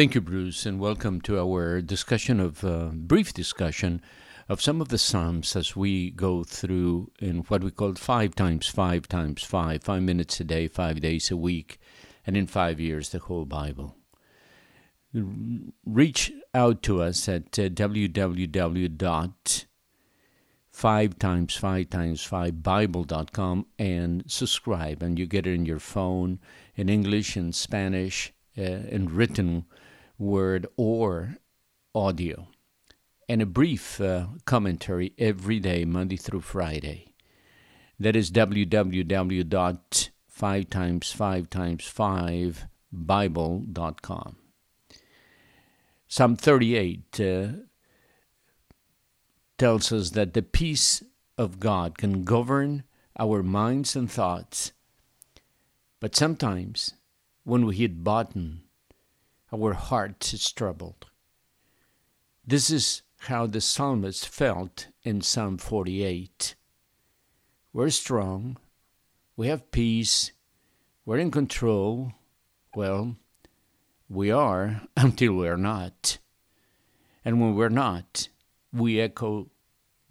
Thank you, Bruce, and welcome to our discussion of uh, brief discussion of some of the Psalms as we go through in what we call five times five times five, five minutes a day, five days a week, and in five years, the whole Bible. Reach out to us at uh, www five times five times five bible.com and subscribe and you get it in your phone in english in spanish uh, in written word or audio and a brief uh, commentary every day monday through friday that is www.5 times 5 times 5 bible.com psalm 38 uh, tells us that the peace of God can govern our minds and thoughts. But sometimes, when we hit bottom, our heart is troubled. This is how the psalmist felt in Psalm 48. We're strong, we have peace, we're in control. Well, we are until we're not. And when we're not, we echo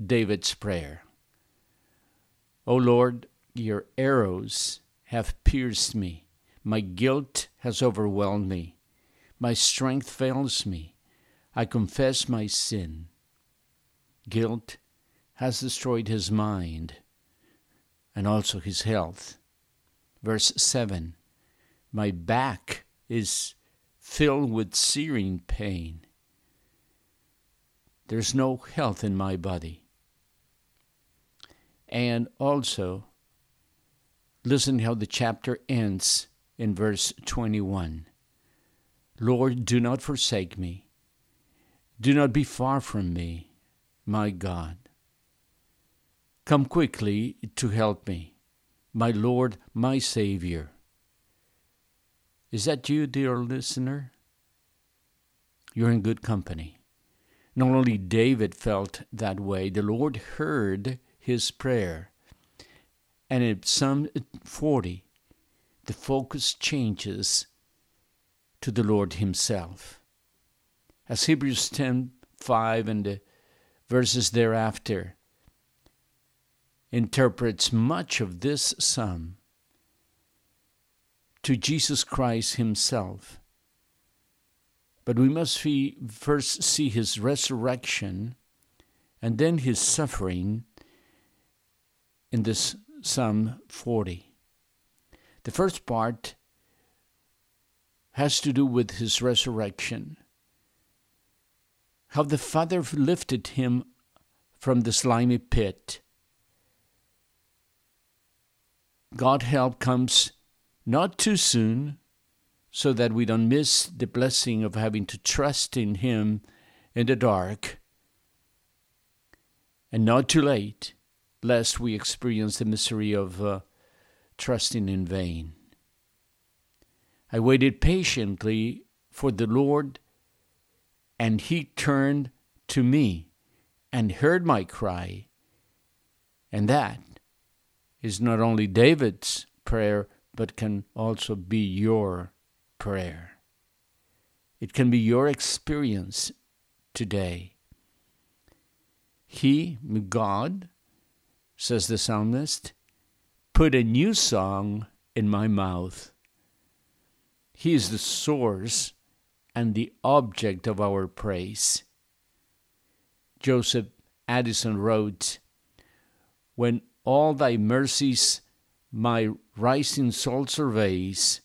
David's prayer. O Lord, your arrows have pierced me. My guilt has overwhelmed me. My strength fails me. I confess my sin. Guilt has destroyed his mind and also his health. Verse 7 My back is filled with searing pain. There's no health in my body. And also, listen how the chapter ends in verse 21. Lord, do not forsake me. Do not be far from me, my God. Come quickly to help me, my Lord, my Savior. Is that you, dear listener? You're in good company. Not only David felt that way, the Lord heard his prayer. And in Psalm 40, the focus changes to the Lord Himself. As Hebrews 10 5 and the verses thereafter interprets much of this psalm to Jesus Christ Himself but we must first see his resurrection and then his suffering in this Psalm 40. The first part has to do with his resurrection. How the Father lifted him from the slimy pit. God help comes not too soon, so that we don't miss the blessing of having to trust in Him in the dark. And not too late, lest we experience the misery of uh, trusting in vain. I waited patiently for the Lord, and He turned to me and heard my cry. And that is not only David's prayer, but can also be your prayer. It can be your experience today. He, God, says the psalmist, put a new song in my mouth. He is the source and the object of our praise. Joseph Addison wrote, When all thy mercies my rising soul surveys,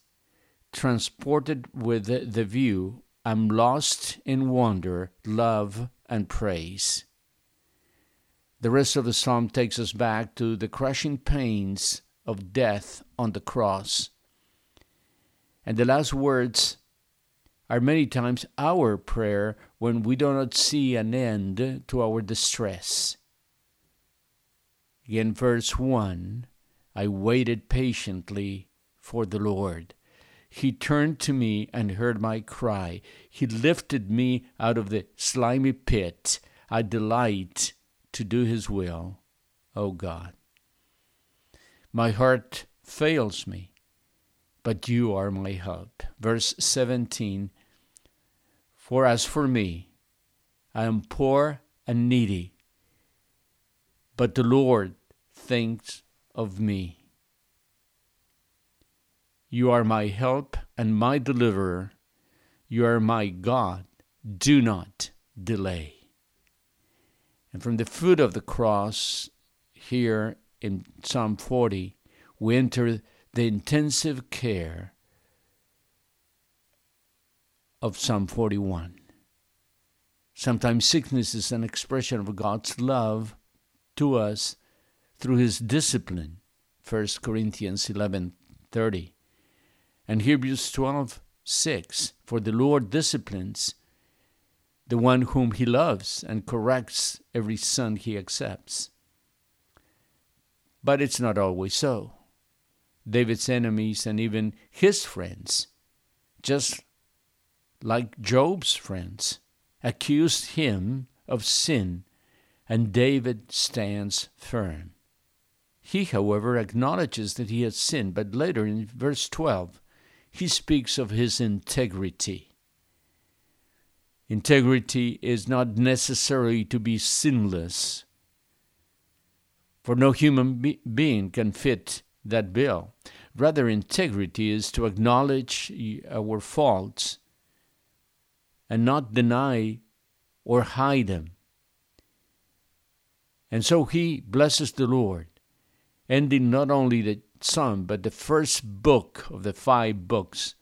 transported with the view, I'm lost in wonder, love, and praise. The rest of the psalm takes us back to the crushing pains of death on the cross. And the last words are many times our prayer when we do not see an end to our distress. Again, verse 1 I waited patiently for the Lord. He turned to me and heard my cry. He lifted me out of the slimy pit. I delight to do His will, O God. My heart fails me, but you are my help. Verse 17 For as for me, I am poor and needy, but the Lord thinks of me. You are my help and my deliverer. You are my God. Do not delay. And from the foot of the cross, here in Psalm 40, we enter the intensive care of Psalm 41. Sometimes sickness is an expression of God's love to us through his discipline. 1 Corinthians 11:30. And Hebrews 12:6, for the Lord disciplines the one whom he loves and corrects every son he accepts. But it's not always so. David's enemies and even his friends just like Job's friends, accused him of sin, and David stands firm. He, however, acknowledges that he has sinned, but later in verse 12, he speaks of his integrity. Integrity is not necessary to be sinless, for no human be- being can fit that bill. Rather, integrity is to acknowledge our faults and not deny or hide them. And so he blesses the Lord, ending not only the psalm, but the first book of the five books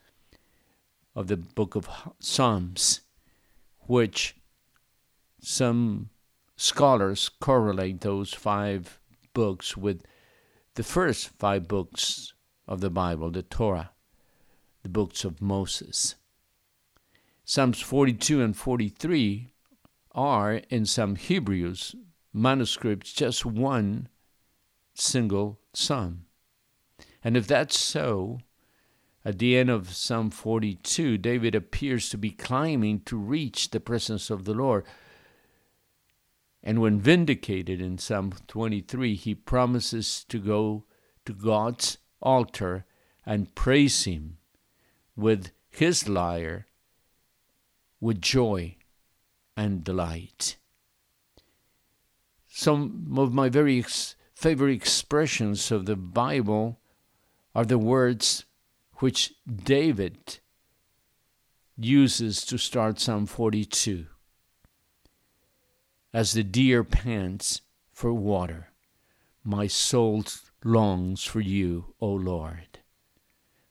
of the book of Psalms, which some scholars correlate those five books with the first five books of the Bible, the Torah, the books of Moses. Psalms 42 and 43 are, in some Hebrews manuscripts, just one single psalm. And if that's so, at the end of Psalm 42, David appears to be climbing to reach the presence of the Lord. And when vindicated in Psalm 23, he promises to go to God's altar and praise Him with his lyre with joy and delight. Some of my very ex- favorite expressions of the Bible are the words which David uses to start Psalm 42. As the deer pants for water, my soul longs for you, O Lord.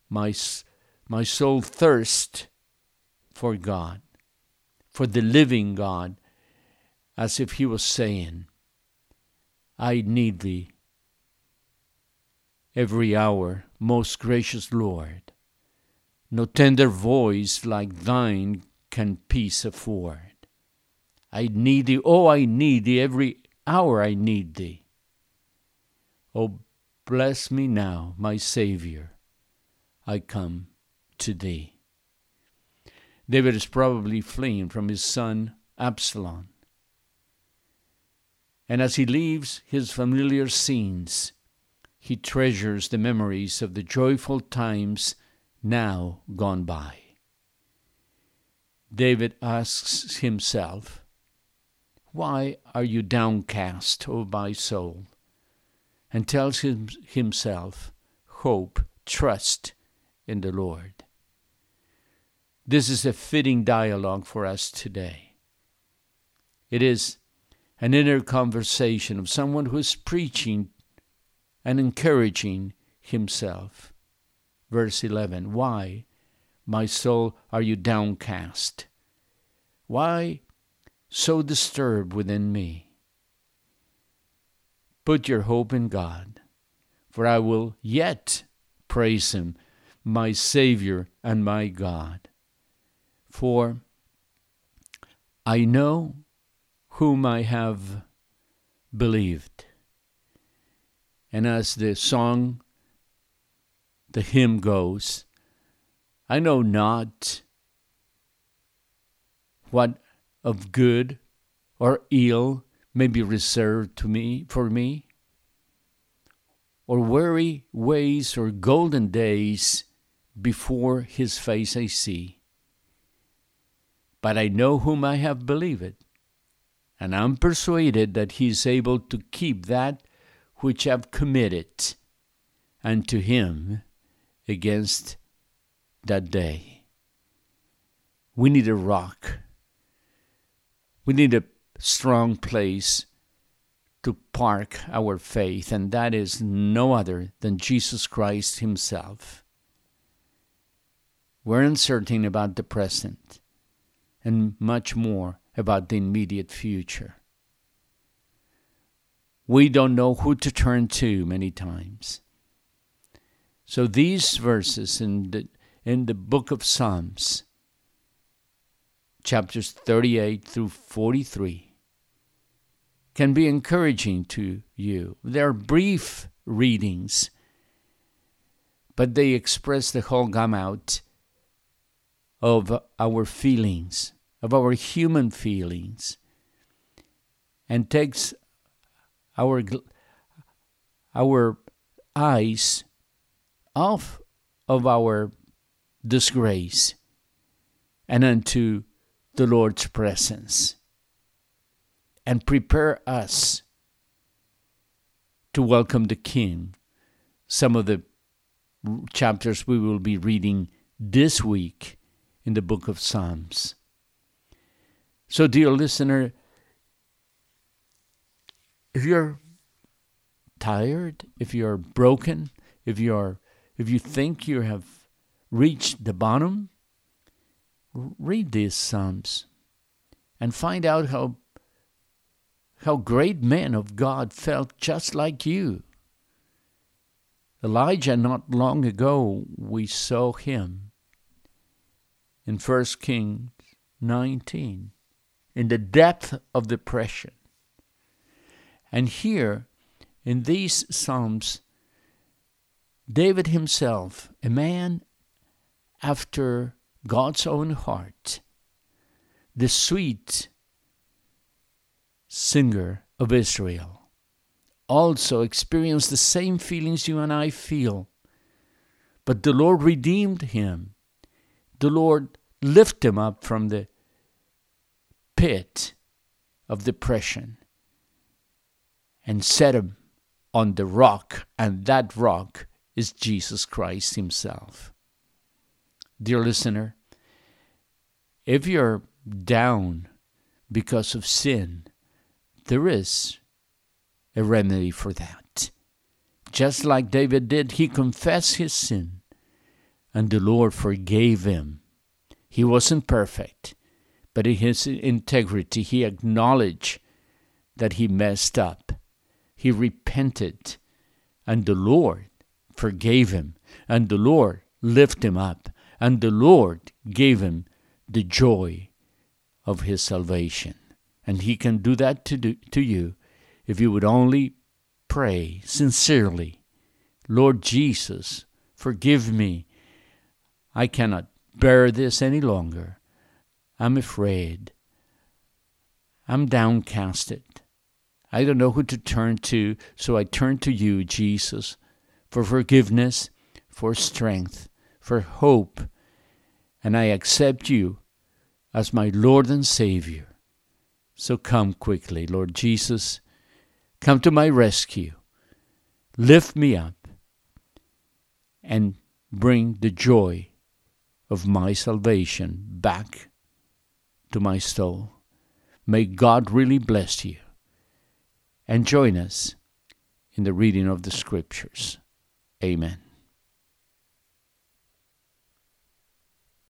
My, my soul thirsts for God for the living God, as if he was saying, I need thee every hour, most gracious Lord. No tender voice like thine can peace afford. I need thee, oh, I need thee, every hour I need thee. Oh, bless me now, my Savior, I come to thee. David is probably fleeing from his son Absalom. And as he leaves his familiar scenes, he treasures the memories of the joyful times now gone by. David asks himself, Why are you downcast, O my soul? And tells him, himself, Hope, trust in the Lord. This is a fitting dialogue for us today. It is an inner conversation of someone who is preaching and encouraging himself. Verse 11 Why, my soul, are you downcast? Why so disturbed within me? Put your hope in God, for I will yet praise Him, my Savior and my God. For I know whom I have believed. And as the song, the hymn goes, I know not what of good or ill may be reserved to me for me, or weary ways or golden days before his face I see. but I know whom I have believed, and I'm persuaded that he is able to keep that which I've committed unto him against that day. We need a rock. We need a strong place to park our faith, and that is no other than Jesus Christ Himself. We're uncertain about the present and much more about the immediate future. We don't know who to turn to many times. So these verses in the, in the book of Psalms, chapters 38 through 43, can be encouraging to you. They're brief readings, but they express the whole gamut of our feelings, of our human feelings, and takes our our eyes off of our disgrace and unto the Lord's presence and prepare us to welcome the King. Some of the chapters we will be reading this week in the book of Psalms. So, dear listener, if you're tired, if you're broken, if you're if you think you have reached the bottom, read these psalms and find out how how great men of God felt just like you. Elijah not long ago we saw him in 1 Kings 19 in the depth of depression. And here, in these Psalms, David himself, a man after God's own heart, the sweet singer of Israel, also experienced the same feelings you and I feel. But the Lord redeemed him. The Lord lifted him up from the pit of depression and set him on the rock, and that rock is Jesus Christ Himself. Dear listener, if you're down because of sin, there is a remedy for that. Just like David did, he confessed his sin, and the Lord forgave him. He wasn't perfect, but in his integrity, he acknowledged that he messed up. He repented, and the Lord forgave him, and the Lord lifted him up, and the Lord gave him the joy of his salvation. And he can do that to, do, to you if you would only pray sincerely Lord Jesus, forgive me. I cannot bear this any longer. I'm afraid. I'm downcasted. I don't know who to turn to, so I turn to you, Jesus for forgiveness, for strength, for hope, and I accept you as my Lord and Savior. So come quickly, Lord Jesus. Come to my rescue. Lift me up and bring the joy of my salvation back to my soul. May God really bless you. And join us in the reading of the Scriptures. Amen.